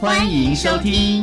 欢迎收听。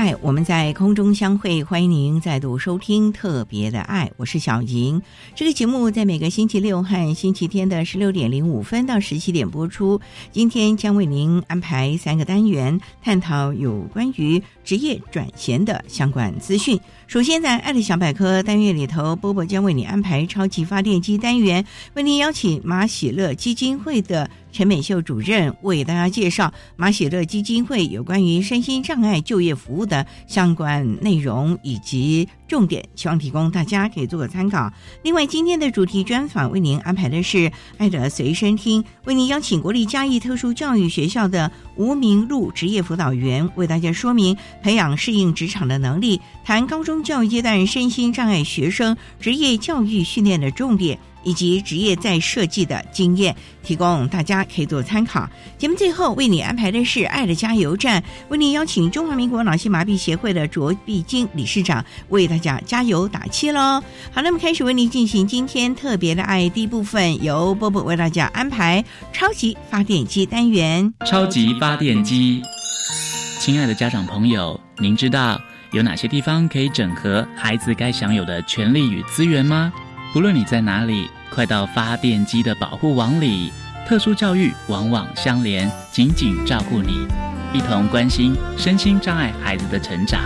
爱，我们在空中相会。欢迎您再度收听《特别的爱》，我是小莹。这个节目在每个星期六和星期天的十六点零五分到十七点播出。今天将为您安排三个单元，探讨有关于职业转型的相关资讯。首先，在爱的小百科单元里头，波波将为你安排超级发电机单元，为您邀请马喜乐基金会的。陈美秀主任为大家介绍马喜乐基金会有关于身心障碍就业服务的相关内容以及重点，希望提供大家可以做个参考。另外，今天的主题专访为您安排的是爱的随身听，为您邀请国立嘉义特殊教育学校的吴明路职业辅导员为大家说明培养适应职场的能力，谈高中教育阶段身心障碍学生职业教育训练的重点。以及职业再设计的经验，提供大家可以做参考。节目最后为你安排的是爱的加油站，为你邀请中华民国脑性麻痹协会的卓碧金理事长为大家加油打气喽。好，那么开始为您进行今天特别的爱第一部分，由波波为大家安排超级发电机单元。超级发电机，亲爱的家长朋友，您知道有哪些地方可以整合孩子该享有的权利与资源吗？不论你在哪里，快到发电机的保护网里。特殊教育网网相连，紧紧照顾你，一同关心身心障碍孩子的成长。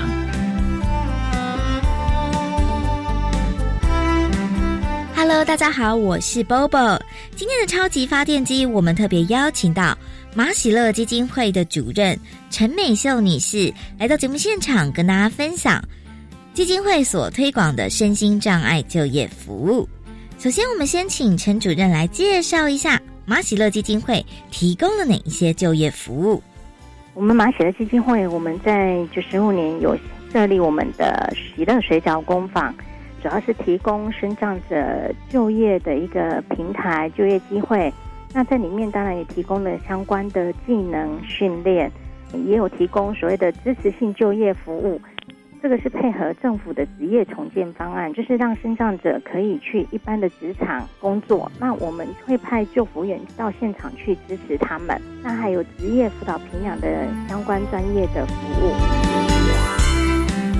Hello，大家好，我是 Bobo。今天的超级发电机，我们特别邀请到马喜乐基金会的主任陈美秀女士来到节目现场，跟大家分享。基金会所推广的身心障碍就业服务。首先，我们先请陈主任来介绍一下马喜乐基金会提供了哪一些就业服务。我们马喜乐基金会，我们在九十五年有设立我们的喜乐水饺工坊，主要是提供身障者就业的一个平台、就业机会。那在里面当然也提供了相关的技能训练，也有提供所谓的支持性就业服务。这个是配合政府的职业重建方案，就是让身障者可以去一般的职场工作。那我们会派救服员到现场去支持他们。那还有职业辅导培养的相关专业的服务。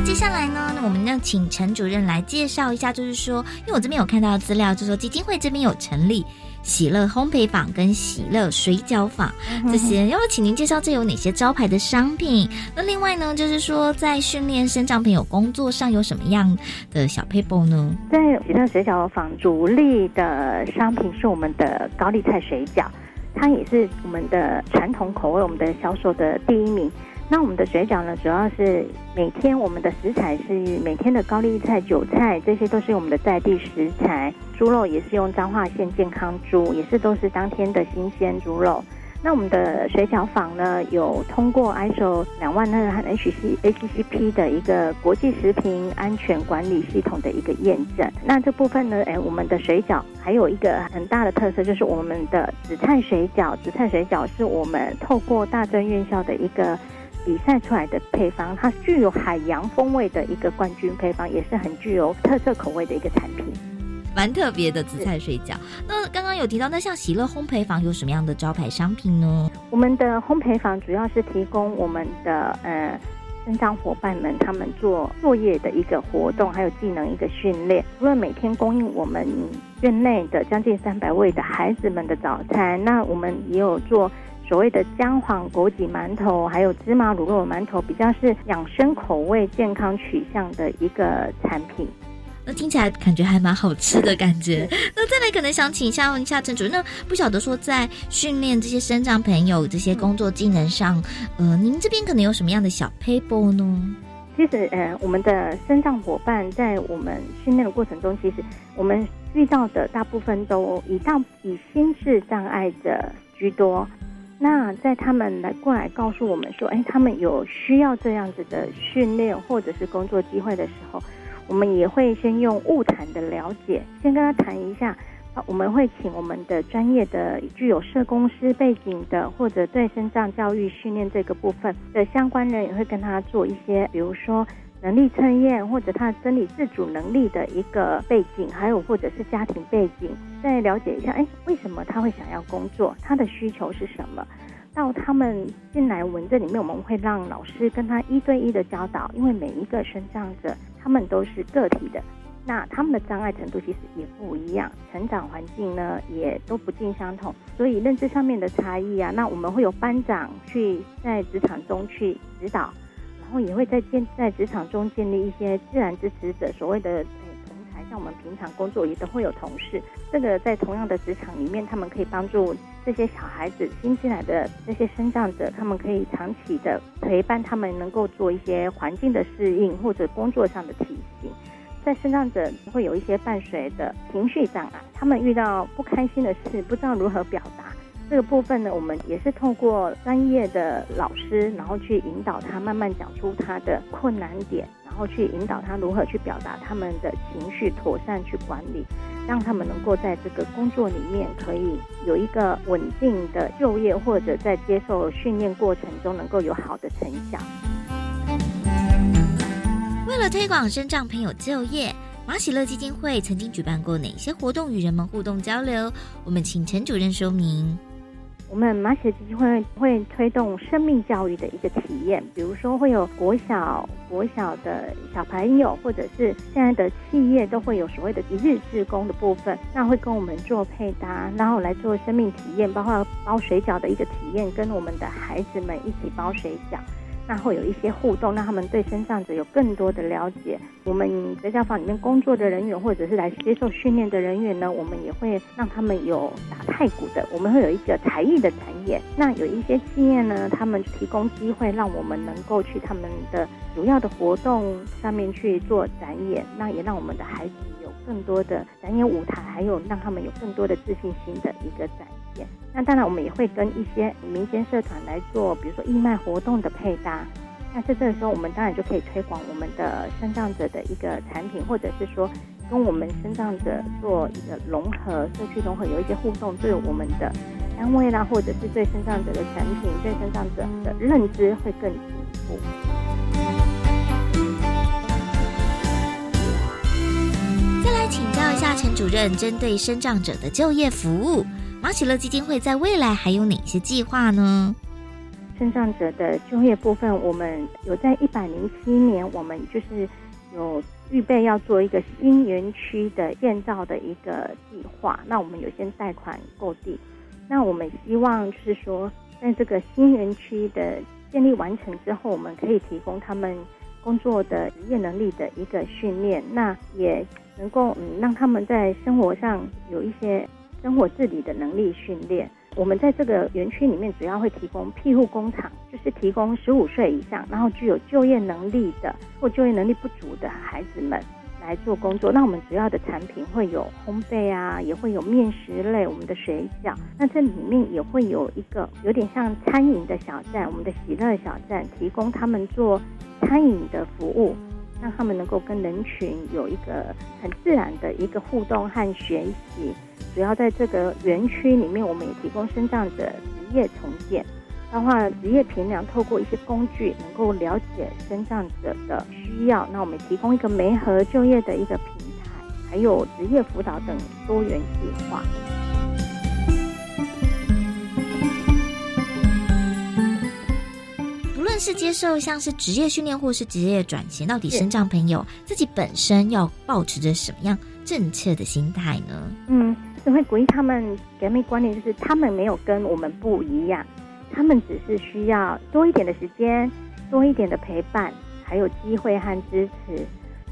接下来呢，那我们要请陈主任来介绍一下，就是说，因为我这边有看到资料，就说基金会这边有成立。喜乐烘焙坊跟喜乐水饺坊这些，要不请您介绍这有哪些招牌的商品？那另外呢，就是说在训练生长朋友工作上有什么样的小 paper 呢？在喜乐水饺坊主力的商品是我们的高丽菜水饺，它也是我们的传统口味，我们的销售的第一名。那我们的水饺呢，主要是每天我们的食材是每天的高丽菜、韭菜，这些都是我们的在地食材。猪肉也是用彰化县健康猪，也是都是当天的新鲜猪肉。那我们的水饺坊呢，有通过 ISO 两万二和 HC ACCP 的一个国际食品安全管理系统的一个验证。那这部分呢，哎，我们的水饺还有一个很大的特色，就是我们的紫菜水饺。紫菜水饺是我们透过大专院校的一个。比赛出来的配方，它具有海洋风味的一个冠军配方，也是很具有特色口味的一个产品，蛮特别的紫菜水饺。那刚刚有提到，那像喜乐烘焙坊有什么样的招牌商品呢？我们的烘焙坊主要是提供我们的呃生长伙伴们他们做作业的一个活动，还有技能一个训练。除了每天供应我们院内的将近三百位的孩子们的早餐，那我们也有做所谓的姜黄枸杞馒头，还有芝麻卤肉馒头，比较是养生口味、健康取向的一个产品。那听起来感觉还蛮好吃的感觉。那再来可能想请一下问一下陈主任，那不晓得说在训练这些生长朋友这些工作技能上，呃，您这边可能有什么样的小 paper 呢？其实，呃，我们的生长伙伴在我们训练的过程中，其实我们遇到的大部分都以大以心智障碍者居多。那在他们来过来告诉我们说，哎，他们有需要这样子的训练或者是工作机会的时候。我们也会先用物谈的了解，先跟他谈一下。我们会请我们的专业的、具有社工师背景的，或者对身障教育训练这个部分的相关人，也会跟他做一些，比如说能力测验，或者他生理自主能力的一个背景，还有或者是家庭背景，再了解一下，哎，为什么他会想要工作？他的需求是什么？到他们进来文这里面，我们会让老师跟他一对一的教导，因为每一个身障者。他们都是个体的，那他们的障碍程度其实也不一样，成长环境呢也都不尽相同，所以认知上面的差异啊，那我们会有班长去在职场中去指导，后也会在建在职场中建立一些自然支持者，所谓的同才，像我们平常工作也都会有同事，这个在同样的职场里面，他们可以帮助。这些小孩子新进来的这些生长者，他们可以长期的陪伴他们，能够做一些环境的适应或者工作上的提醒。在生长者会有一些伴随的情绪障碍，他们遇到不开心的事，不知道如何表达。这个部分呢，我们也是透过专业的老师，然后去引导他慢慢讲出他的困难点，然后去引导他如何去表达他们的情绪，妥善去管理。让他们能够在这个工作里面可以有一个稳定的就业，或者在接受训练过程中能够有好的成效。为了推广身障朋友就业，马喜乐基金会曾经举办过哪些活动与人们互动交流？我们请陈主任说明。我们马雪基金会会推动生命教育的一个体验，比如说会有国小国小的小朋友，或者是现在的企业都会有所谓的一日志工的部分，那会跟我们做配搭，然后来做生命体验，包括包水饺的一个体验，跟我们的孩子们一起包水饺。那会有一些互动，让他们对身障者有更多的了解。我们在教房里面工作的人员，或者是来接受训练的人员呢，我们也会让他们有打太鼓的，我们会有一个才艺的展演。那有一些企业呢，他们提供机会，让我们能够去他们的主要的活动上面去做展演，那也让我们的孩子有更多的展演舞台，还有让他们有更多的自信心的一个展。那当然，我们也会跟一些民间社团来做，比如说义卖活动的配搭。那在这个时候，我们当然就可以推广我们的生障者的一个产品，或者是说跟我们生障者做一个融合、社区融合，有一些互动，对我们的单位啦，或者是对生障者的产品、对生障者的认知会更进一步。再来请教一下陈主任，针对生障者的就业服务。马喜乐基金会在未来还有哪些计划呢？身障者的就业部分，我们有在一百零七年，我们就是有预备要做一个新园区的建造的一个计划。那我们有先贷款购地，那我们希望就是说，在这个新园区的建立完成之后，我们可以提供他们工作的职业能力的一个训练，那也能够嗯让他们在生活上有一些。生活自理的能力训练，我们在这个园区里面主要会提供庇护工厂，就是提供十五岁以上，然后具有就业能力的或就业能力不足的孩子们来做工作。那我们主要的产品会有烘焙啊，也会有面食类，我们的水饺。那这里面也会有一个有点像餐饮的小站，我们的喜乐小站，提供他们做餐饮的服务。让他们能够跟人群有一个很自然的一个互动和学习。主要在这个园区里面，我们也提供身障者职业重建，包括职业评量，透过一些工具能够了解身障者的需要。那我们提供一个媒合就业的一个平台，还有职业辅导等多元计划。论是接受像是职业训练或是职业转型，到底身障朋友自己本身要保持着什么样正确的心态呢？嗯，我会鼓励他们，给他们观念就是他们没有跟我们不一样，他们只是需要多一点的时间，多一点的陪伴，还有机会和支持。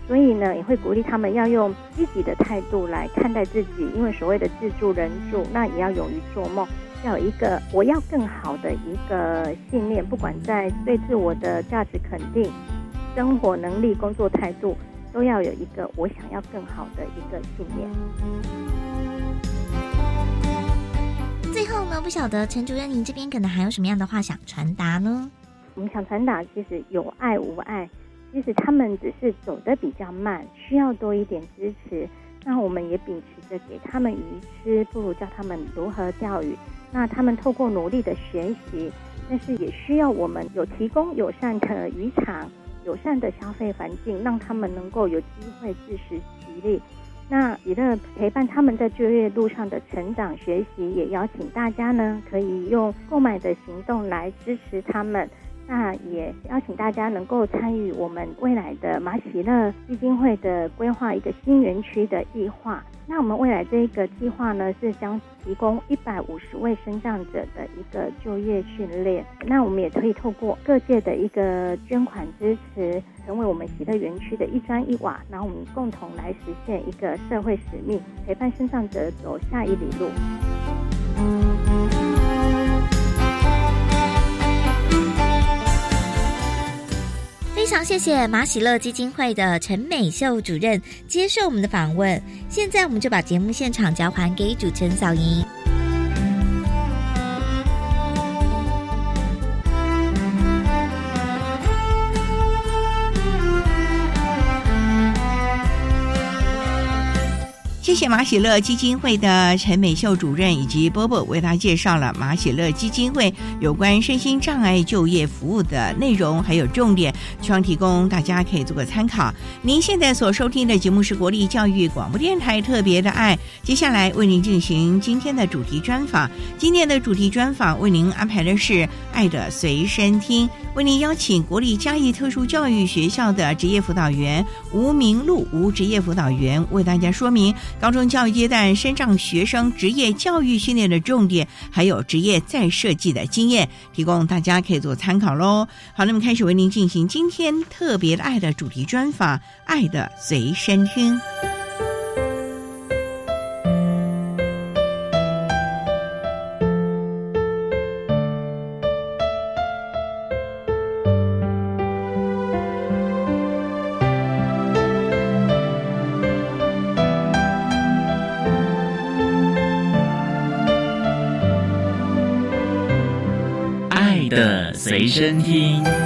所以呢，也会鼓励他们要用积极的态度来看待自己，因为所谓的自助人助，那也要勇于做梦，要有一个我要更好的一个信念，不管在对自我的价值肯定、生活能力、工作态度，都要有一个我想要更好的一个信念。最后呢，不晓得陈主任，您这边可能还有什么样的话想传达呢？我们想传达，其实有爱无爱。其实他们只是走得比较慢，需要多一点支持。那我们也秉持给他们鱼吃，不如教他们如何钓鱼。那他们透过努力的学习，但是也需要我们有提供友善的渔场、友善的消费环境，让他们能够有机会自食其力。那也乐陪伴他们在就业路上的成长学习，也邀请大家呢，可以用购买的行动来支持他们。那也邀请大家能够参与我们未来的马喜乐基金会的规划一个新园区的计划。那我们未来这一个计划呢，是将提供一百五十位生障者的一个就业训练。那我们也可以透过各界的一个捐款支持，成为我们喜乐园区的一砖一瓦，然后我们共同来实现一个社会使命，陪伴生障者走下一里路。非常谢谢马喜乐基金会的陈美秀主任接受我们的访问。现在我们就把节目现场交还给主持人小莹。谢谢马喜乐基金会的陈美秀主任以及波波为他介绍了马喜乐基金会有关身心障碍就业服务的内容还有重点，希望提供大家可以做个参考。您现在所收听的节目是国立教育广播电台特别的爱，接下来为您进行今天的主题专访。今天的主题专访为您安排的是爱的随身听，为您邀请国立嘉义特殊教育学校的职业辅导员吴明路吴职业辅导员为大家说明。高中教育阶段，身障学生职业教育训练的重点，还有职业再设计的经验，提供大家可以做参考喽。好，那么开始为您进行今天特别的爱的主题专访，《爱的随身听》。身听。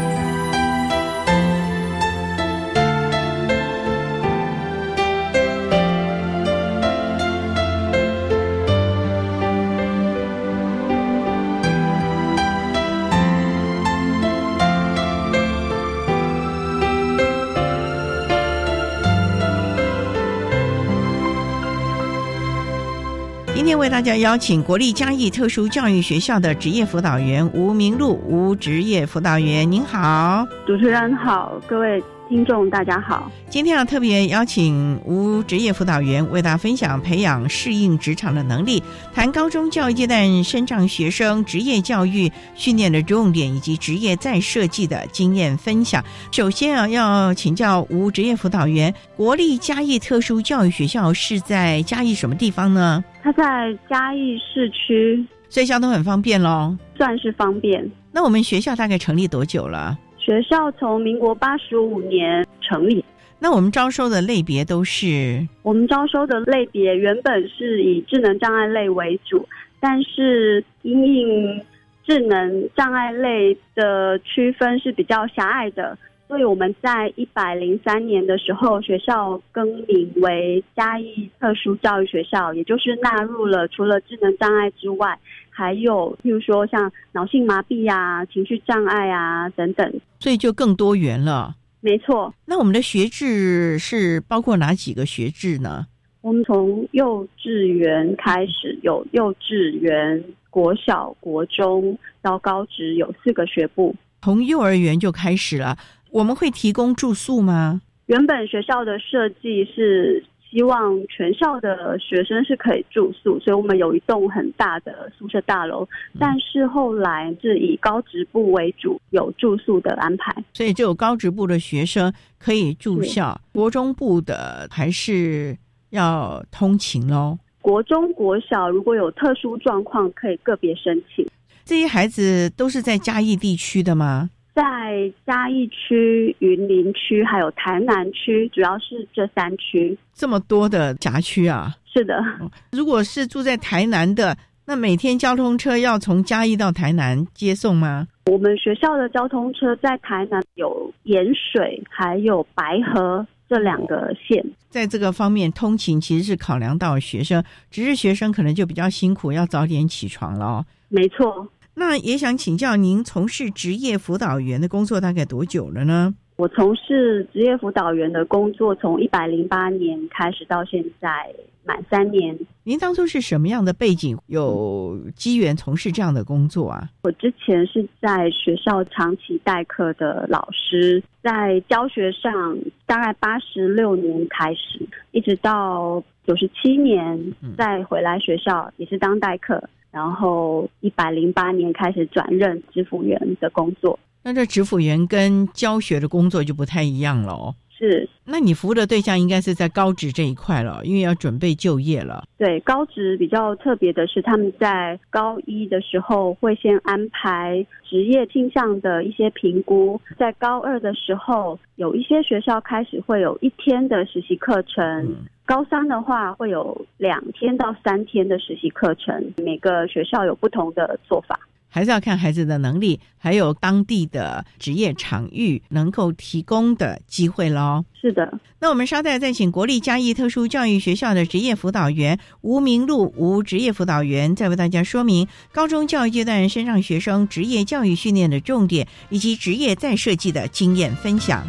要邀请国立嘉义特殊教育学校的职业辅导员吴明璐吴职业辅导员，您好，主持人好，各位。听众大家好，今天要特别邀请吴职业辅导员为大家分享培养适应职场的能力，谈高中教育阶段生障学生职业教育训练的重点以及职业再设计的经验分享。首先啊，要请教吴职业辅导员，国立嘉义特殊教育学校是在嘉义什么地方呢？它在嘉义市区，所以交通很方便喽，算是方便。那我们学校大概成立多久了？学校从民国八十五年成立。那我们招收的类别都是？我们招收的类别原本是以智能障碍类为主，但是因应智能障碍类的区分是比较狭隘的，所以我们在一百零三年的时候，学校更名为嘉义特殊教育学校，也就是纳入了除了智能障碍之外。还有，譬如说像脑性麻痹啊、情绪障碍啊等等，所以就更多元了。没错，那我们的学制是包括哪几个学制呢？我们从幼稚园开始，有幼稚园、国小、国中到高职，有四个学部。从幼儿园就开始了。我们会提供住宿吗？原本学校的设计是希望全校的学生是可以住宿，所以我们有一栋很大的宿舍大楼。但是后来是以高职部为主，有住宿的安排，所以就有高职部的学生可以住校，国中部的还是要通勤喽。国中、国小如果有特殊状况，可以个别申请。这些孩子都是在嘉义地区的吗？在嘉义区、云林区还有台南区，主要是这三区。这么多的辖区啊！是的，如果是住在台南的，那每天交通车要从嘉义到台南接送吗？我们学校的交通车在台南有盐水还有白河这两个县，在这个方面通勤其实是考量到学生，只是学生可能就比较辛苦，要早点起床了哦。没错。那也想请教您，从事职业辅导员的工作大概多久了呢？我从事职业辅导员的工作，从一百零八年开始到现在满三年。您当初是什么样的背景，有机缘从事这样的工作啊？我之前是在学校长期代课的老师，在教学上大概八十六年开始，一直到九十七年再回来学校，也是当代课。然后一百零八年开始转任支辅员的工作，那这支辅员跟教学的工作就不太一样了哦。是，那你服务的对象应该是在高职这一块了，因为要准备就业了。对，高职比较特别的是，他们在高一的时候会先安排职业倾向的一些评估，在高二的时候有一些学校开始会有一天的实习课程。高三的话会有两天到三天的实习课程，每个学校有不同的做法，还是要看孩子的能力，还有当地的职业场域能够提供的机会喽。是的，那我们稍待再请国立嘉义特殊教育学校的职业辅导员吴明路吴职业辅导员，再为大家说明高中教育阶段身上学生职业教育训练的重点，以及职业再设计的经验分享。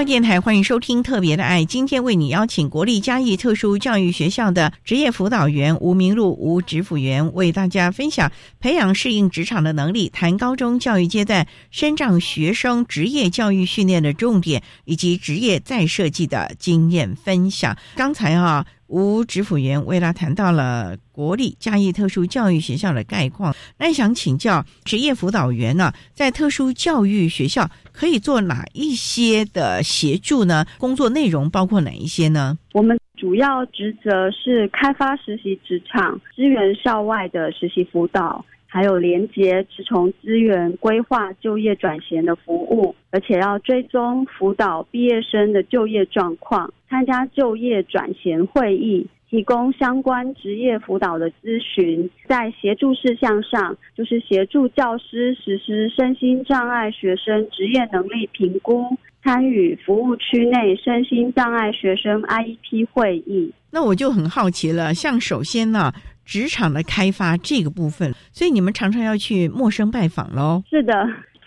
教电台欢迎收听《特别的爱》，今天为你邀请国立嘉义特殊教育学校的职业辅导员吴明路吴职辅员，为大家分享培养适应职场的能力，谈高中教育阶段深障学生职业教育训练的重点，以及职业再设计的经验分享。刚才啊。吴指辅员为他谈到了国立嘉义特殊教育学校的概况，那想请教职业辅导员呢，在特殊教育学校可以做哪一些的协助呢？工作内容包括哪一些呢？我们主要职责是开发实习职场、支援校外的实习辅导。还有连接职从资源规划就业转型的服务，而且要追踪辅导毕业生的就业状况，参加就业转型会议，提供相关职业辅导的咨询。在协助事项上，就是协助教师实施身心障碍学生职业能力评估，参与服务区内身心障碍学生 IEP 会议。那我就很好奇了，像首先呢。职场的开发这个部分，所以你们常常要去陌生拜访喽。是的，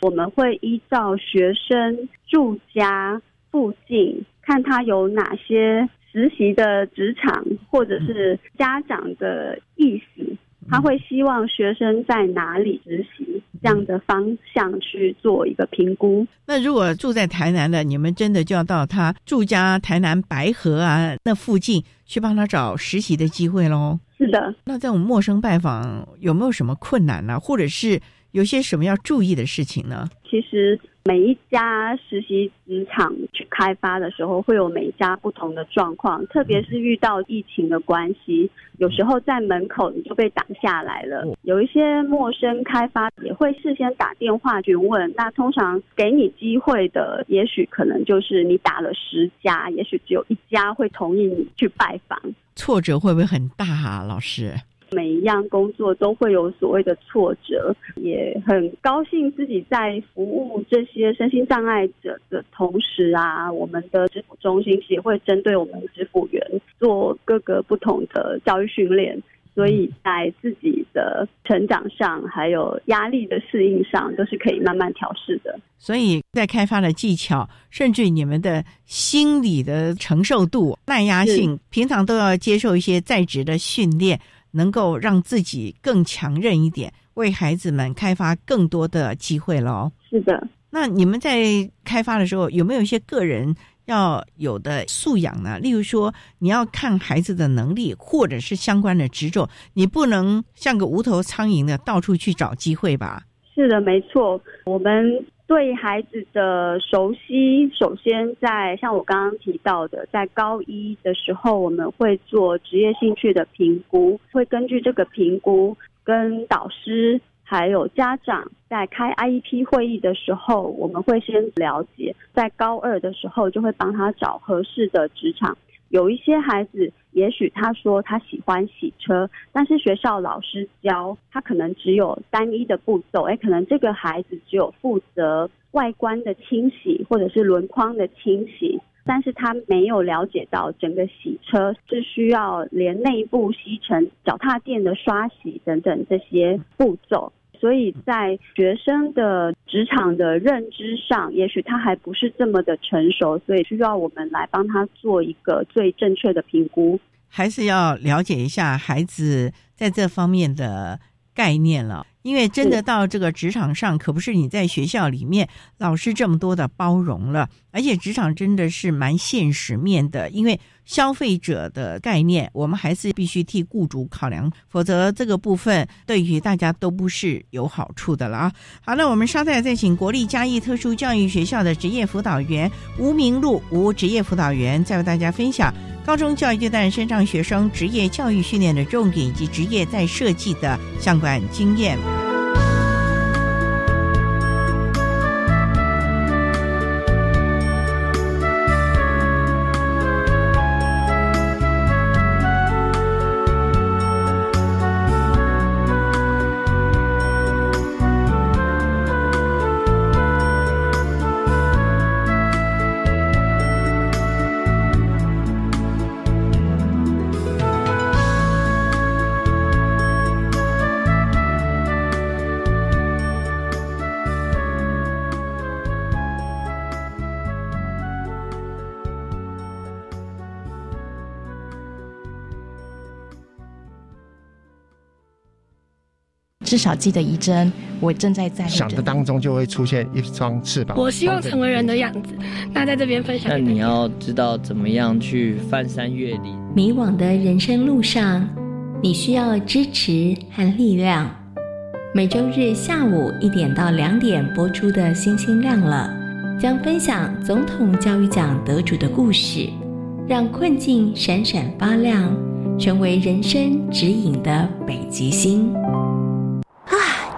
我们会依照学生住家附近，看他有哪些实习的职场，或者是家长的意思，他会希望学生在哪里实习，这样的方向去做一个评估。那如果住在台南的，你们真的就要到他住家台南白河啊那附近去帮他找实习的机会喽。是的，那在我们陌生拜访有没有什么困难呢？或者是有些什么要注意的事情呢？其实。每一家实习职场去开发的时候，会有每一家不同的状况，特别是遇到疫情的关系，有时候在门口你就被挡下来了。有一些陌生开发也会事先打电话询问，那通常给你机会的，也许可能就是你打了十家，也许只有一家会同意你去拜访。挫折会不会很大啊，老师？每一样工作都会有所谓的挫折，也很高兴自己在服务这些身心障碍者的同时啊，我们的支付中心也会针对我们支付员做各个不同的教育训练，所以在自己的成长上，还有压力的适应上，都是可以慢慢调试的。所以在开发的技巧，甚至你们的心理的承受度、耐压性，平常都要接受一些在职的训练。能够让自己更强韧一点，为孩子们开发更多的机会喽。是的，那你们在开发的时候，有没有一些个人要有的素养呢？例如说，你要看孩子的能力，或者是相关的执着，你不能像个无头苍蝇的到处去找机会吧？是的，没错，我们。对孩子的熟悉，首先在像我刚刚提到的，在高一的时候，我们会做职业兴趣的评估，会根据这个评估，跟导师还有家长在开 IEP 会议的时候，我们会先了解，在高二的时候就会帮他找合适的职场。有一些孩子，也许他说他喜欢洗车，但是学校老师教他可能只有单一的步骤，哎，可能这个孩子只有负责外观的清洗或者是轮框的清洗，但是他没有了解到整个洗车是需要连内部吸尘、脚踏垫的刷洗等等这些步骤。所以在学生的职场的认知上，也许他还不是这么的成熟，所以需要我们来帮他做一个最正确的评估。还是要了解一下孩子在这方面的概念了，因为真的到这个职场上，可不是你在学校里面老师这么多的包容了，而且职场真的是蛮现实面的，因为。消费者的概念，我们还是必须替雇主考量，否则这个部分对于大家都不是有好处的了啊！好，了我们稍待再请国立嘉义特殊教育学校的职业辅导员吴明路吴职业辅导员，再为大家分享高中教育阶段身上学生职业教育训练的重点以及职业在设计的相关经验。至少记得一针，我正在在想的当中就会出现一双翅膀。我希望成为人的样子。那在这边分享，那你要知道怎么样去翻山越岭。迷惘的人生路上，你需要支持和力量。每周日下午一点到两点播出的《星星亮了》，将分享总统教育奖得主的故事，让困境闪闪发亮。成为人生指引的北极星。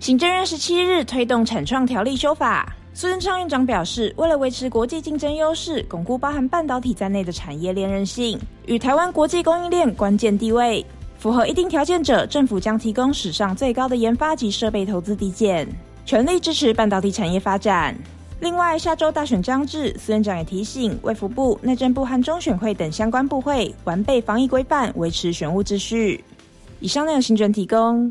行政院十七日推动产创条例修法，苏贞昌院长表示，为了维持国际竞争优势，巩固包含半导体在内的产业链韧性与台湾国际供应链关键地位，符合一定条件者，政府将提供史上最高的研发及设备投资抵减，全力支持半导体产业发展。另外，下周大选将至，苏院长也提醒卫福部、内政部和中选会等相关部会完备防疫规范，维持选务秩序。以上内容，新闻提供。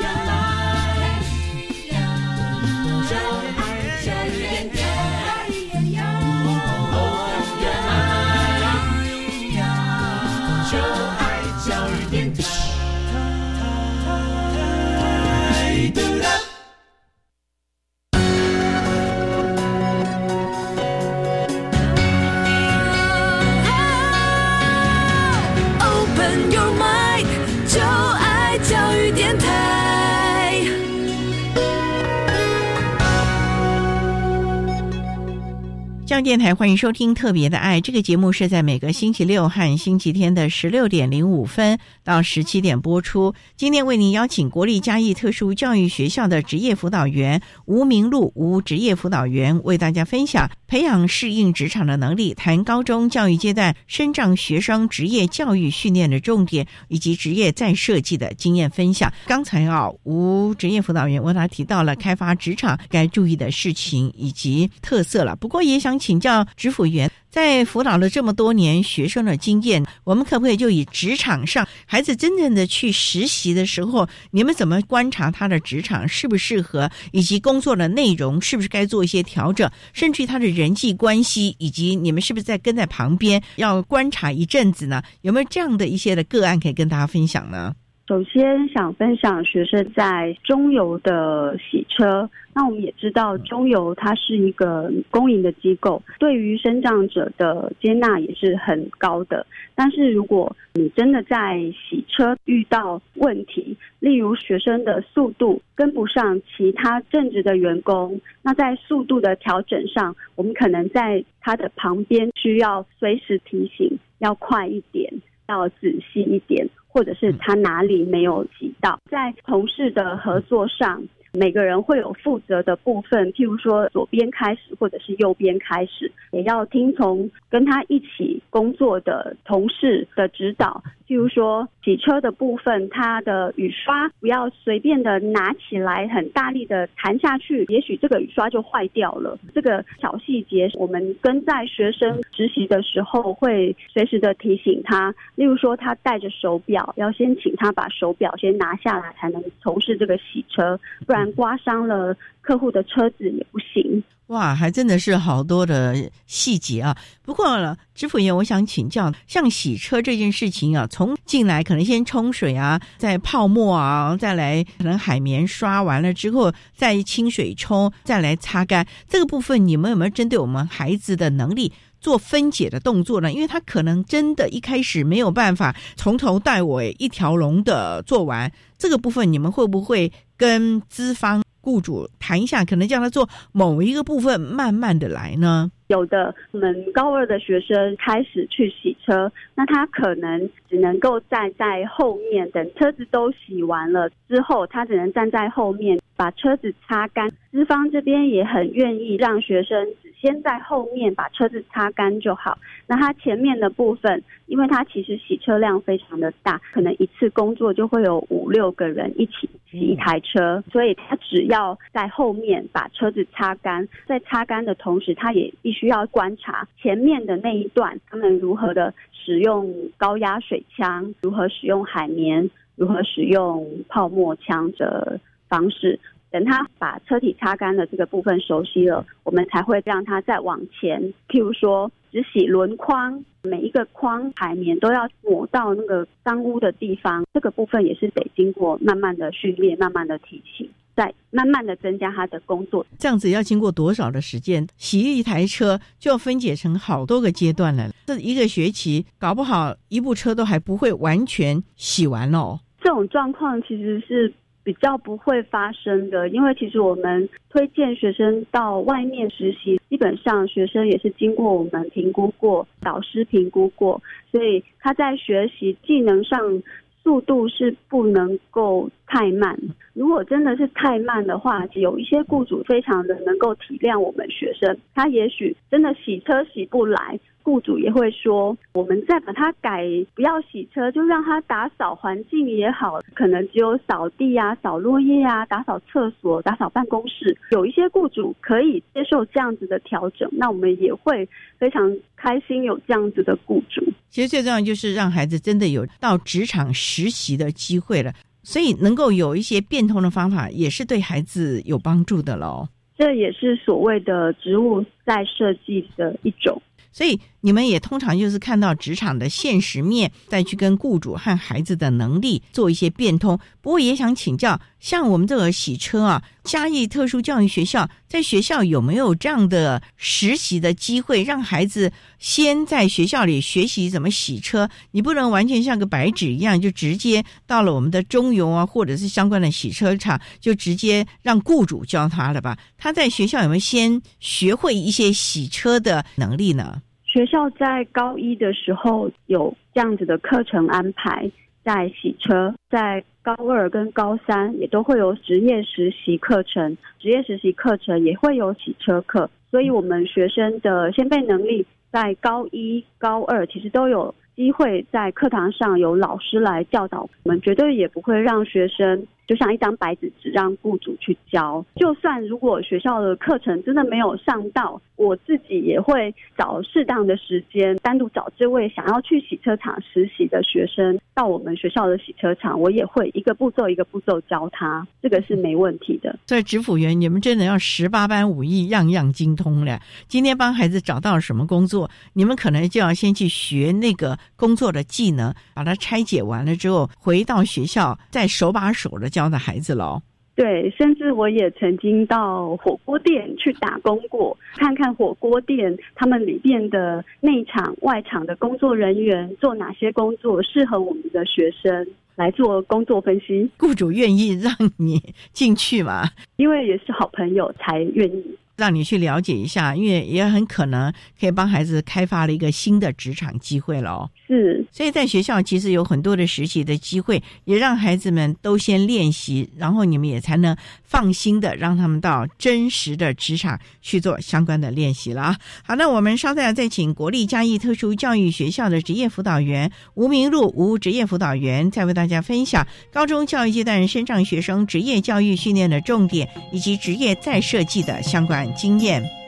电台欢迎收听《特别的爱》这个节目，是在每个星期六和星期天的十六点零五分到十七点播出。今天为您邀请国立嘉义特殊教育学校的职业辅导员吴明路吴职业辅导员为大家分享培养适应职场的能力，谈高中教育阶段生长学生职业教育训练的重点以及职业再设计的经验分享。刚才啊，吴职业辅导员为他提到了开发职场该注意的事情以及特色了。不过也想请。教职辅员，在辅导了这么多年学生的经验，我们可不可以就以职场上孩子真正的去实习的时候，你们怎么观察他的职场适不适合，以及工作的内容是不是该做一些调整，甚至于他的人际关系，以及你们是不是在跟在旁边要观察一阵子呢？有没有这样的一些的个案可以跟大家分享呢？首先想分享学生在中油的洗车。那我们也知道中油它是一个公营的机构，对于生长者的接纳也是很高的。但是如果你真的在洗车遇到问题，例如学生的速度跟不上其他正职的员工，那在速度的调整上，我们可能在他的旁边需要随时提醒，要快一点，要仔细一点。或者是他哪里没有提到，在同事的合作上。每个人会有负责的部分，譬如说左边开始，或者是右边开始，也要听从跟他一起工作的同事的指导。譬如说洗车的部分，他的雨刷不要随便的拿起来，很大力的弹下去，也许这个雨刷就坏掉了。这个小细节，我们跟在学生实习的时候会随时的提醒他。例如说他戴着手表，要先请他把手表先拿下来，才能从事这个洗车，不然。刮伤了客户的车子也不行哇，还真的是好多的细节啊！不过，支付员，我想请教，像洗车这件事情啊，从进来可能先冲水啊，再泡沫啊，再来可能海绵刷完了之后再清水冲，再来擦干，这个部分你们有没有针对我们孩子的能力？做分解的动作呢，因为他可能真的一开始没有办法从头到尾一条龙的做完这个部分，你们会不会跟资方雇主谈一下，可能叫他做某一个部分，慢慢的来呢？有的，我们高二的学生开始去洗车，那他可能只能够站在后面，等车子都洗完了之后，他只能站在后面。把车子擦干。资方这边也很愿意让学生先在后面把车子擦干就好。那它前面的部分，因为它其实洗车量非常的大，可能一次工作就会有五六个人一起洗一台车，所以它只要在后面把车子擦干，在擦干的同时，它也必须要观察前面的那一段他们如何的使用高压水枪，如何使用海绵。如何使用泡沫枪的方式？等他把车体擦干的这个部分熟悉了，我们才会让他再往前。譬如说，只洗轮框，每一个框海绵都要抹到那个脏污的地方。这个部分也是得经过慢慢的训练，慢慢的提醒，再慢慢的增加他的工作。这样子要经过多少的时间？洗一台车就要分解成好多个阶段了。这一个学期搞不好一部车都还不会完全洗完哦。这种状况其实是比较不会发生的，因为其实我们推荐学生到外面实习，基本上学生也是经过我们评估过，导师评估过，所以他在学习技能上速度是不能够太慢。如果真的是太慢的话，有一些雇主非常的能够体谅我们学生，他也许真的洗车洗不来。雇主也会说，我们再把它改，不要洗车，就让它打扫环境也好，可能只有扫地啊、扫落叶啊、打扫厕所、打扫办公室。有一些雇主可以接受这样子的调整，那我们也会非常开心有这样子的雇主。其实最重要就是让孩子真的有到职场实习的机会了，所以能够有一些变通的方法，也是对孩子有帮助的喽。这也是所谓的职务在设计的一种。所以你们也通常就是看到职场的现实面，再去跟雇主和孩子的能力做一些变通。不过也想请教，像我们这个洗车啊，嘉义特殊教育学校在学校有没有这样的实习的机会，让孩子先在学校里学习怎么洗车？你不能完全像个白纸一样，就直接到了我们的中油啊，或者是相关的洗车厂，就直接让雇主教他了吧？他在学校有没有先学会一些洗车的能力呢？学校在高一的时候有这样子的课程安排，在洗车，在高二跟高三也都会有职业实习课程，职业实习课程也会有洗车课，所以我们学生的先备能力在高一、高二其实都有机会在课堂上有老师来教导，我们绝对也不会让学生。就像一张白纸，只让雇主去教。就算如果学校的课程真的没有上到，我自己也会找适当的时间，单独找这位想要去洗车场实习的学生到我们学校的洗车场，我也会一个步骤一个步骤教他，这个是没问题的。在职辅员，你们真的要十八般武艺，样样精通了。今天帮孩子找到什么工作，你们可能就要先去学那个工作的技能，把它拆解完了之后，回到学校再手把手的教。的孩子喽，对，甚至我也曾经到火锅店去打工过，看看火锅店他们里边的内场、外场的工作人员做哪些工作适合我们的学生来做工作分析。雇主愿意让你进去吗？因为也是好朋友才愿意。让你去了解一下，因为也很可能可以帮孩子开发了一个新的职场机会了哦。是，所以在学校其实有很多的实习的机会，也让孩子们都先练习，然后你们也才能放心的让他们到真实的职场去做相关的练习了啊。好，那我们稍待再请国立嘉义特殊教育学校的职业辅导员吴明路吴职业辅导员，再为大家分享高中教育阶段身上学生职业教育训练的重点以及职业再设计的相关。经验。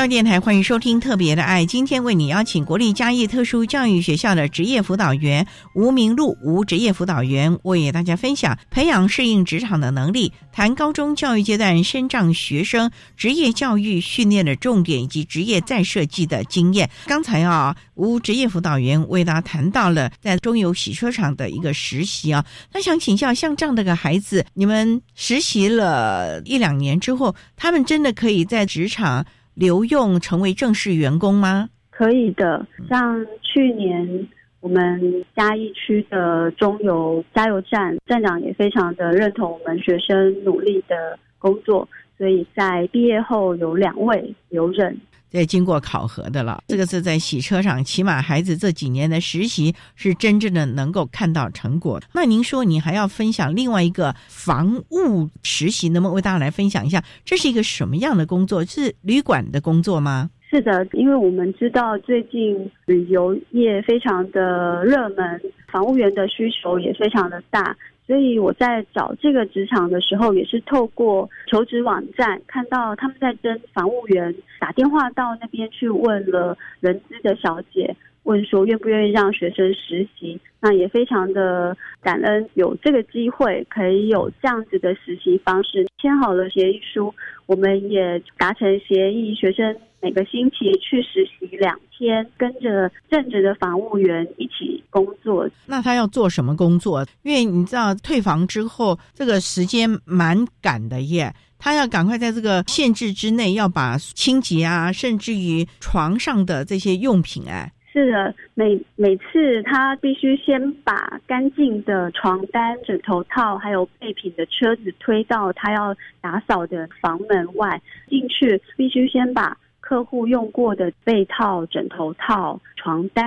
教育电台欢迎收听《特别的爱》，今天为你邀请国立嘉义特殊教育学校的职业辅导员吴明路吴职业辅导员为大家分享培养适应职场的能力，谈高中教育阶段身障学生职业教育训练的重点以及职业再设计的经验。刚才啊，吴职业辅导员为大家谈到了在中油洗车场的一个实习啊，那想请教，像这样的个孩子，你们实习了一两年之后，他们真的可以在职场？留用成为正式员工吗？可以的。像去年我们嘉义区的中油加油站站长也非常的认同我们学生努力的工作，所以在毕业后有两位留任。在经过考核的了，这个是在洗车上，起码孩子这几年的实习是真正的能够看到成果。那您说，你还要分享另外一个防务实习，那么为大家来分享一下？这是一个什么样的工作？是旅馆的工作吗？是的，因为我们知道最近旅游业非常的热门，防务员的需求也非常的大。所以我在找这个职场的时候，也是透过求职网站看到他们在征防务员，打电话到那边去问了人资的小姐，问说愿不愿意让学生实习。那也非常的感恩有这个机会，可以有这样子的实习方式，签好了协议书，我们也达成协议，学生。每个星期去实习两天，跟着正职的防务员一起工作。那他要做什么工作？因为你知道退房之后，这个时间蛮赶的耶，他要赶快在这个限制之内，要把清洁啊，甚至于床上的这些用品，哎。是的，每每次他必须先把干净的床单、枕头套，还有备品的车子推到他要打扫的房门外进去，必须先把。客户用过的被套、枕头套、床单，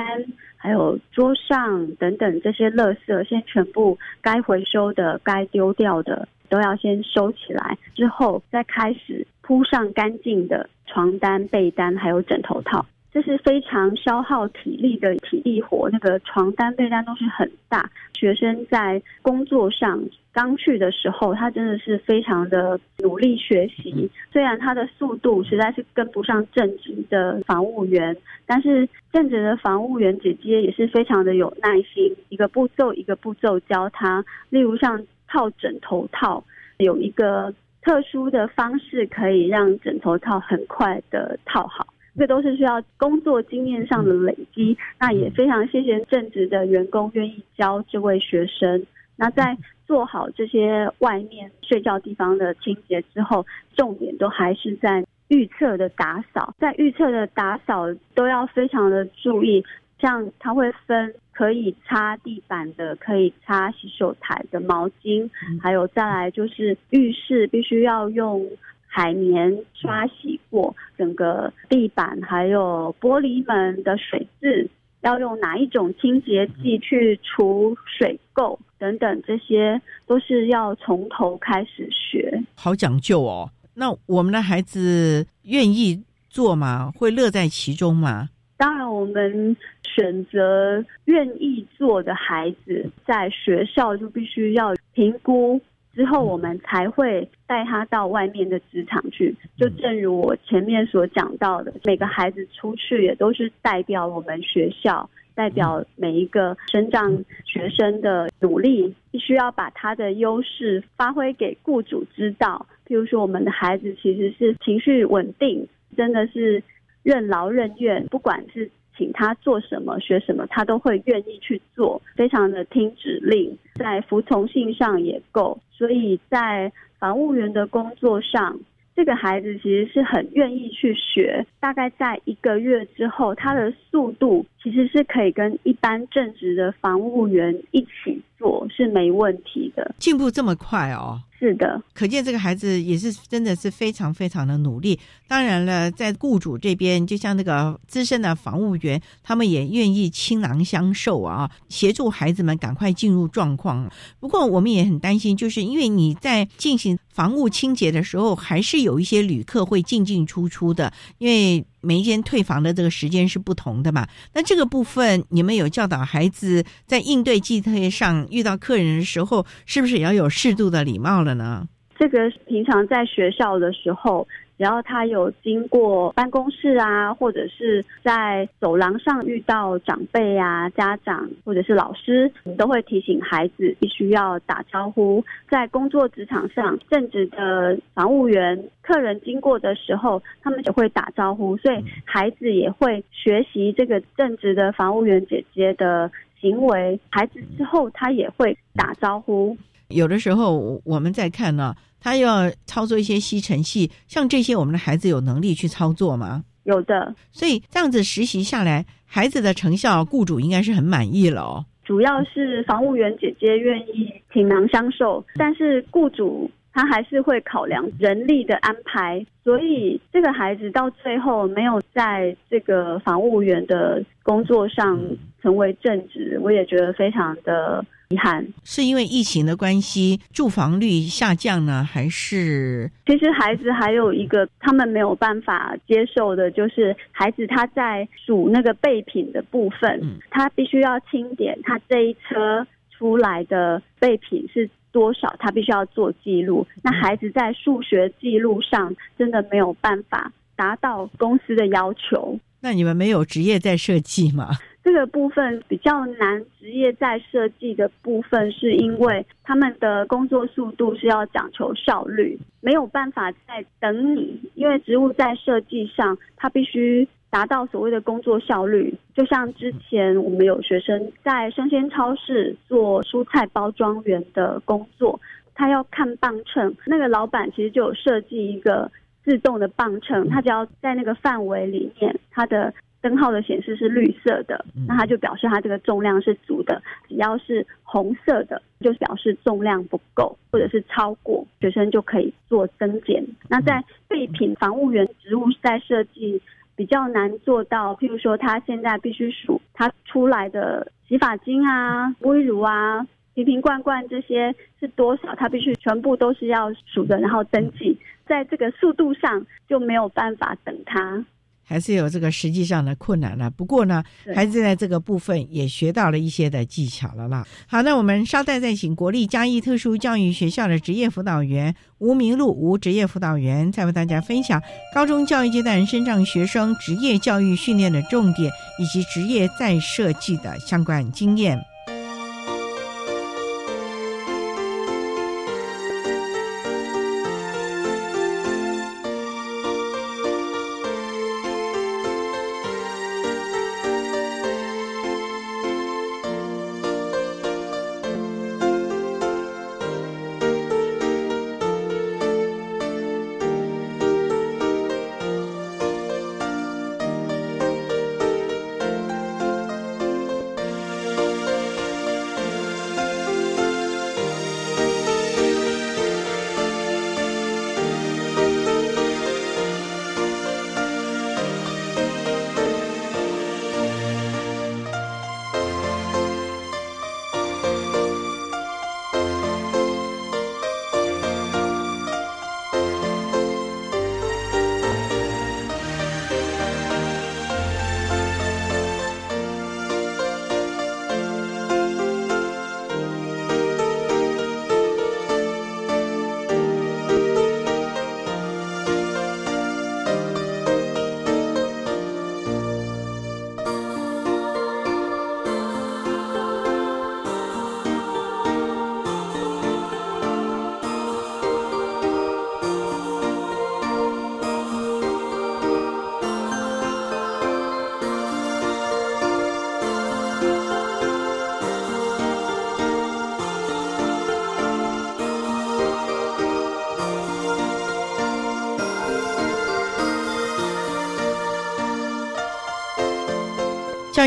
还有桌上等等这些垃圾，先全部该回收的、该丢掉的，都要先收起来，之后再开始铺上干净的床单、被单，还有枕头套。这是非常消耗体力的体力活，那个床单被单都是很大。学生在工作上刚去的时候，他真的是非常的努力学习。虽然他的速度实在是跟不上正职的防务员，但是正职的防务员姐姐也是非常的有耐心，一个步骤一个步骤教他。例如像套枕头套，有一个特殊的方式可以让枕头套很快的套好。这都是需要工作经验上的累积，那也非常谢谢正职的员工愿意教这位学生。那在做好这些外面睡觉地方的清洁之后，重点都还是在预测的打扫。在预测的打扫都要非常的注意，像它会分可以擦地板的、可以擦洗手台的毛巾，还有再来就是浴室必须要用。海绵刷洗过整个地板，还有玻璃门的水渍，要用哪一种清洁剂去除水垢等等，这些都是要从头开始学。好讲究哦。那我们的孩子愿意做吗？会乐在其中吗？当然，我们选择愿意做的孩子，在学校就必须要评估。之后，我们才会带他到外面的职场去。就正如我前面所讲到的，每个孩子出去也都是代表我们学校，代表每一个生长学生的努力，必须要把他的优势发挥给雇主知道。譬如说，我们的孩子其实是情绪稳定，真的是任劳任怨，不管是。请他做什么、学什么，他都会愿意去做，非常的听指令，在服从性上也够，所以在防务员的工作上，这个孩子其实是很愿意去学。大概在一个月之后，他的速度其实是可以跟一般正职的防务员一起做，是没问题的。进步这么快哦！是的，可见这个孩子也是真的是非常非常的努力。当然了，在雇主这边，就像那个资深的防务员，他们也愿意倾囊相授啊，协助孩子们赶快进入状况。不过，我们也很担心，就是因为你在进行防务清洁的时候，还是有一些旅客会进进出出的，因为。每一间退房的这个时间是不同的嘛？那这个部分你们有教导孩子在应对祭退上遇到客人的时候，是不是也要有适度的礼貌了呢？这个平常在学校的时候，只要他有经过办公室啊，或者是在走廊上遇到长辈啊、家长或者是老师，都会提醒孩子必须要打招呼。在工作职场上，正直的防务员、客人经过的时候，他们就会打招呼，所以孩子也会学习这个正直的防务员姐姐的行为。孩子之后他也会打招呼。有的时候我们在看呢。他要操作一些吸尘器，像这些，我们的孩子有能力去操作吗？有的，所以这样子实习下来，孩子的成效，雇主应该是很满意了哦。主要是防务员姐姐愿意倾囊相授，但是雇主他还是会考量人力的安排，所以这个孩子到最后没有在这个防务员的工作上成为正职，我也觉得非常的。遗憾是因为疫情的关系，住房率下降呢，还是？其实孩子还有一个他们没有办法接受的，就是孩子他在数那个备品的部分，他必须要清点他这一车出来的备品是多少，他必须要做记录。那孩子在数学记录上真的没有办法达到公司的要求。那你们没有职业在设计吗？这个部分比较难，职业在设计的部分，是因为他们的工作速度是要讲求效率，没有办法在等你，因为职务在设计上，它必须达到所谓的工作效率。就像之前我们有学生在生鲜超市做蔬菜包装员的工作，他要看磅秤，那个老板其实就有设计一个自动的磅秤，他只要在那个范围里面，他的。灯号的显示是绿色的，那它就表示它这个重量是足的；只要是红色的，就表示重量不够或者是超过，学生就可以做增减。那在备品防务员职务在设计比较难做到，譬如说他现在必须数他出来的洗发精啊、沐浴乳啊、瓶瓶罐罐这些是多少，他必须全部都是要数的，然后登记，在这个速度上就没有办法等他。还是有这个实际上的困难了。不过呢，孩子在这个部分也学到了一些的技巧了啦。好，那我们稍待再请国立嘉义特殊教育学校的职业辅导员吴明路吴职业辅导员，再为大家分享高中教育阶段身障学生职业教育训练的重点以及职业再设计的相关经验。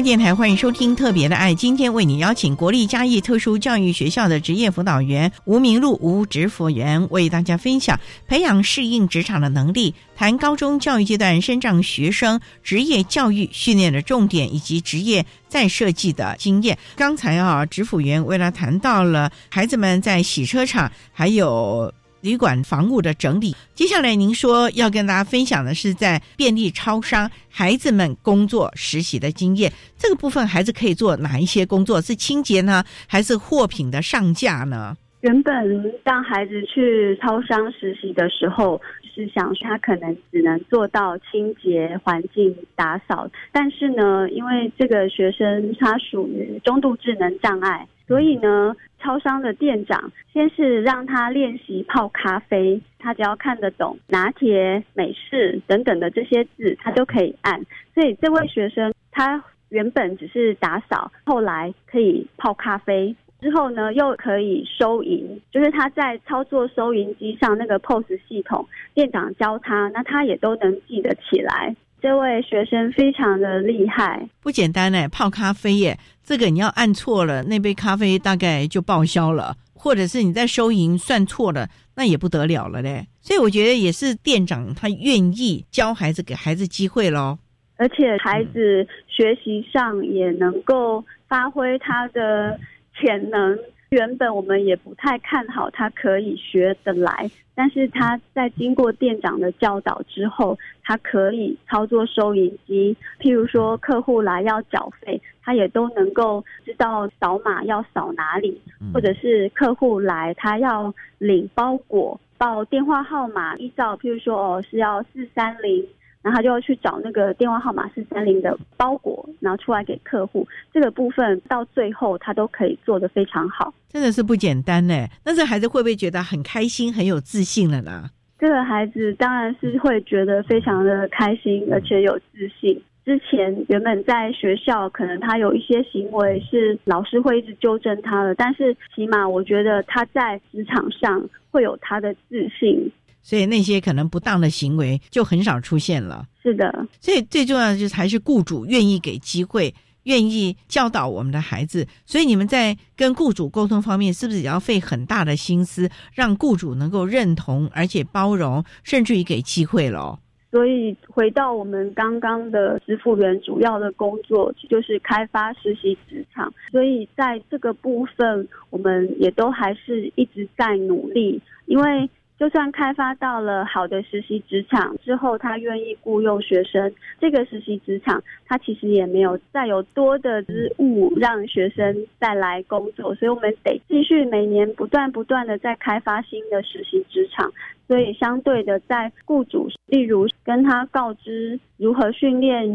电台欢迎收听《特别的爱》，今天为你邀请国立嘉义特殊教育学校的职业辅导员吴明路吴职辅员为大家分享培养适应职场的能力，谈高中教育阶段生长学生职业教育训练的重点以及职业再设计的经验。刚才啊，职辅员为了谈到了孩子们在洗车场还有。旅馆房屋的整理。接下来，您说要跟大家分享的是在便利超商孩子们工作实习的经验。这个部分孩子可以做哪一些工作？是清洁呢，还是货品的上架呢？原本让孩子去超商实习的时候，是想他可能只能做到清洁环境、打扫，但是呢，因为这个学生他属于中度智能障碍，所以呢，超商的店长先是让他练习泡咖啡，他只要看得懂拿铁、美式等等的这些字，他都可以按。所以这位学生他原本只是打扫，后来可以泡咖啡。之后呢，又可以收银，就是他在操作收银机上那个 POS 系统，店长教他，那他也都能记得起来。这位学生非常的厉害，不简单哎，泡咖啡耶，这个你要按错了，那杯咖啡大概就报销了，或者是你在收银算错了，那也不得了了嘞。所以我觉得也是店长他愿意教孩子，给孩子机会喽，而且孩子学习上也能够发挥他的。潜能原本我们也不太看好他可以学得来，但是他在经过店长的教导之后，他可以操作收银机，譬如说客户来要缴费，他也都能够知道扫码要扫哪里，或者是客户来他要领包裹报电话号码，依照譬如说哦是要四三零。然后他就要去找那个电话号码是三零的包裹，拿出来给客户。这个部分到最后他都可以做得非常好，真的是不简单呢。那这孩子会不会觉得很开心、很有自信了呢？这个孩子当然是会觉得非常的开心，而且有自信。之前原本在学校，可能他有一些行为是老师会一直纠正他的，但是起码我觉得他在职场上会有他的自信。所以那些可能不当的行为就很少出现了。是的，所以最重要的就是还是雇主愿意给机会，愿意教导我们的孩子。所以你们在跟雇主沟通方面，是不是也要费很大的心思，让雇主能够认同，而且包容，甚至于给机会喽？所以回到我们刚刚的支付员，主要的工作就是开发实习职场。所以在这个部分，我们也都还是一直在努力，因为。就算开发到了好的实习职场之后，他愿意雇佣学生，这个实习职场他其实也没有再有多的职务让学生再来工作，所以我们得继续每年不断不断的在开发新的实习职场。所以相对的，在雇主例如跟他告知如何训练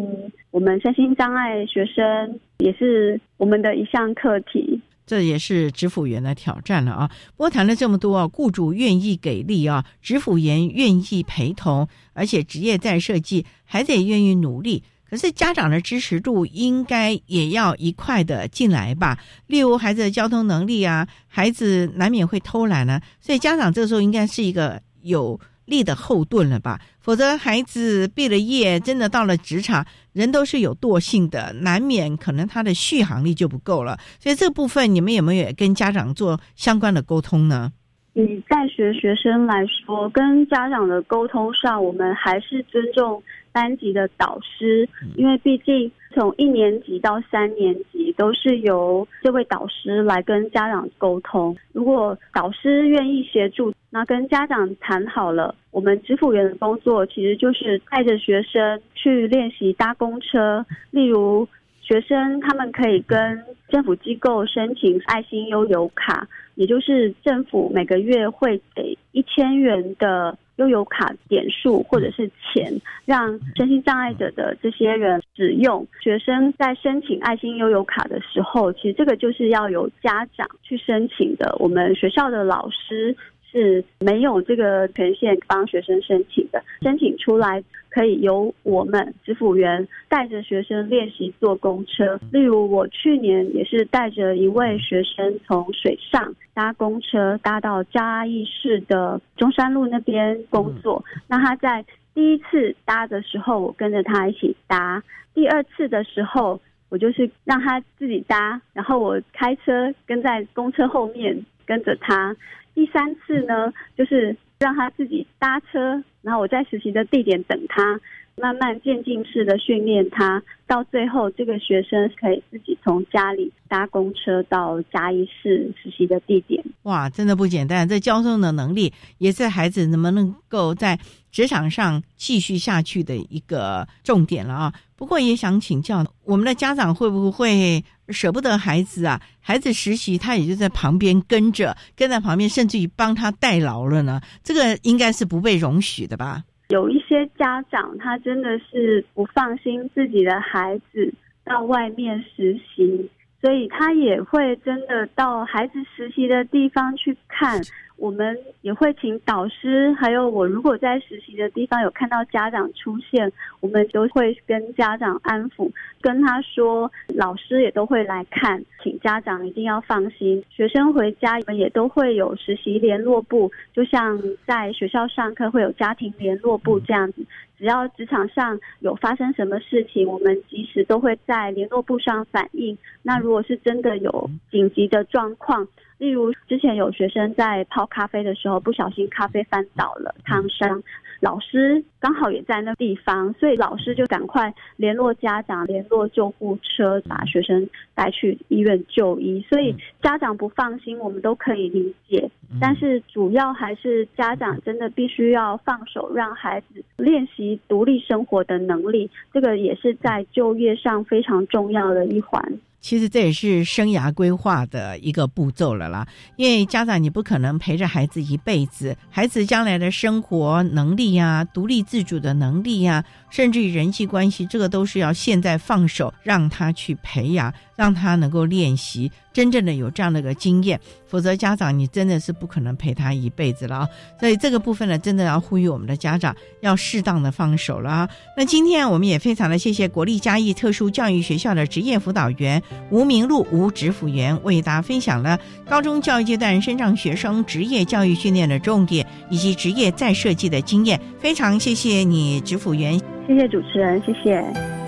我们身心障碍学生，也是我们的一项课题。这也是指辅员的挑战了啊！不过谈了这么多啊，雇主愿意给力啊，指辅员愿意陪同，而且职业在设计，孩子也愿意努力。可是家长的支持度应该也要一块的进来吧？例如孩子的交通能力啊，孩子难免会偷懒呢，所以家长这时候应该是一个有。力的后盾了吧？否则孩子毕了业，真的到了职场，人都是有惰性的，难免可能他的续航力就不够了。所以这部分你们有没有跟家长做相关的沟通呢？嗯在学学生来说，跟家长的沟通上，我们还是尊重班级的导师，因为毕竟从一年级到三年级都是由这位导师来跟家长沟通。如果导师愿意协助，那跟家长谈好了，我们支付员的工作其实就是带着学生去练习搭公车，例如。学生他们可以跟政府机构申请爱心悠游卡，也就是政府每个月会给一千元的悠游卡点数或者是钱，让身心障碍者的这些人使用。学生在申请爱心悠游卡的时候，其实这个就是要由家长去申请的。我们学校的老师。是没有这个权限帮学生申请的，申请出来可以由我们支付员带着学生练习坐公车。例如，我去年也是带着一位学生从水上搭公车搭到嘉义市的中山路那边工作。那他在第一次搭的时候，我跟着他一起搭；第二次的时候，我就是让他自己搭，然后我开车跟在公车后面跟着他。第三次呢，就是让他自己搭车，然后我在实习的地点等他，慢慢渐进式的训练他，到最后这个学生可以自己从家里搭公车到嘉义市实习的地点。哇，真的不简单！这教授的能力也是孩子能不能够在职场上继续下去的一个重点了啊。不过也想请教，我们的家长会不会舍不得孩子啊？孩子实习，他也就在旁边跟着，跟在旁边，甚至于帮他代劳了呢？这个应该是不被容许的吧？有一些家长，他真的是不放心自己的孩子到外面实习，所以他也会真的到孩子实习的地方去看。我们也会请导师，还有我如果在实习的地方有看到家长出现，我们都会跟家长安抚，跟他说，老师也都会来看，请家长一定要放心。学生回家，我们也都会有实习联络部，就像在学校上课会有家庭联络部这样子。只要职场上有发生什么事情，我们及时都会在联络部上反映。那如果是真的有紧急的状况，例如之前有学生在泡咖啡的时候不小心咖啡翻倒了，烫伤，老师刚好也在那地方，所以老师就赶快联络家长，联络救护车，把学生带去医院就医。所以家长不放心，我们都可以理解。但是主要还是家长真的必须要放手，让孩子练习独立生活的能力，这个也是在就业上非常重要的一环。其实这也是生涯规划的一个步骤了啦，因为家长你不可能陪着孩子一辈子，孩子将来的生活能力呀、独立自主的能力呀，甚至于人际关系，这个都是要现在放手让他去培养，让他能够练习。真正的有这样的一个经验，否则家长你真的是不可能陪他一辈子了啊！所以这个部分呢，真的要呼吁我们的家长要适当的放手了啊！那今天我们也非常的谢谢国立嘉义特殊教育学校的职业辅导员吴明路吴职辅员为大家分享了高中教育阶段升上学生职业教育训练的重点以及职业再设计的经验，非常谢谢你职辅员，谢谢主持人，谢谢。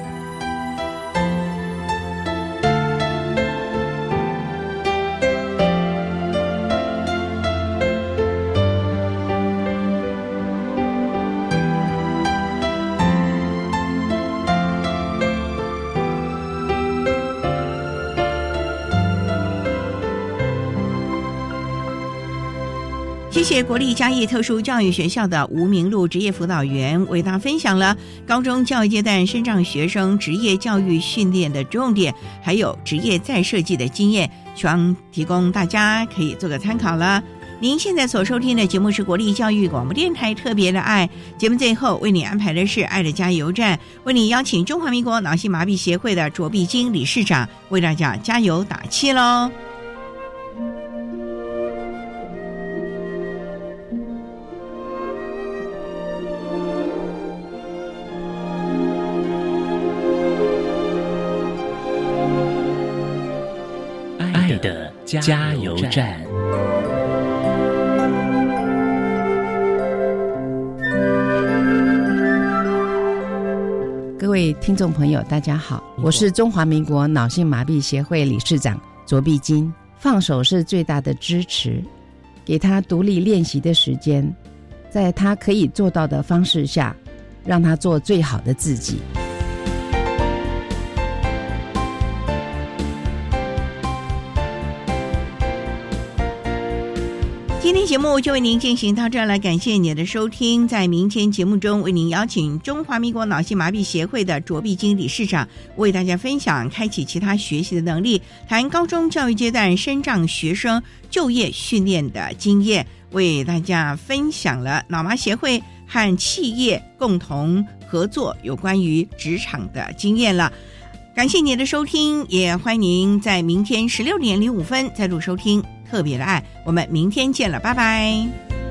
谢国立嘉义特殊教育学校的吴明路职业辅导员为大家分享了高中教育阶段升障学生职业教育训练的重点，还有职业再设计的经验，希望提供大家可以做个参考了。您现在所收听的节目是国立教育广播电台特别的爱节目，最后为你安排的是爱的加油站，为你邀请中华民国脑性麻痹协会的卓碧金理事长为大家加油打气喽。加油站，各位听众朋友，大家好，我是中华民国脑性麻痹协会理事长卓碧金。放手是最大的支持，给他独立练习的时间，在他可以做到的方式下，让他做最好的自己。今天节目就为您进行到这儿了，感谢您的收听。在明天节目中，为您邀请中华民国脑性麻痹协会的卓碧金理事长为大家分享开启其他学习的能力，谈高中教育阶段身障学生就业训练的经验，为大家分享了脑麻协会和企业共同合作有关于职场的经验了。感谢您的收听，也欢迎您在明天十六点零五分再度收听。特别的爱，我们明天见了，拜拜。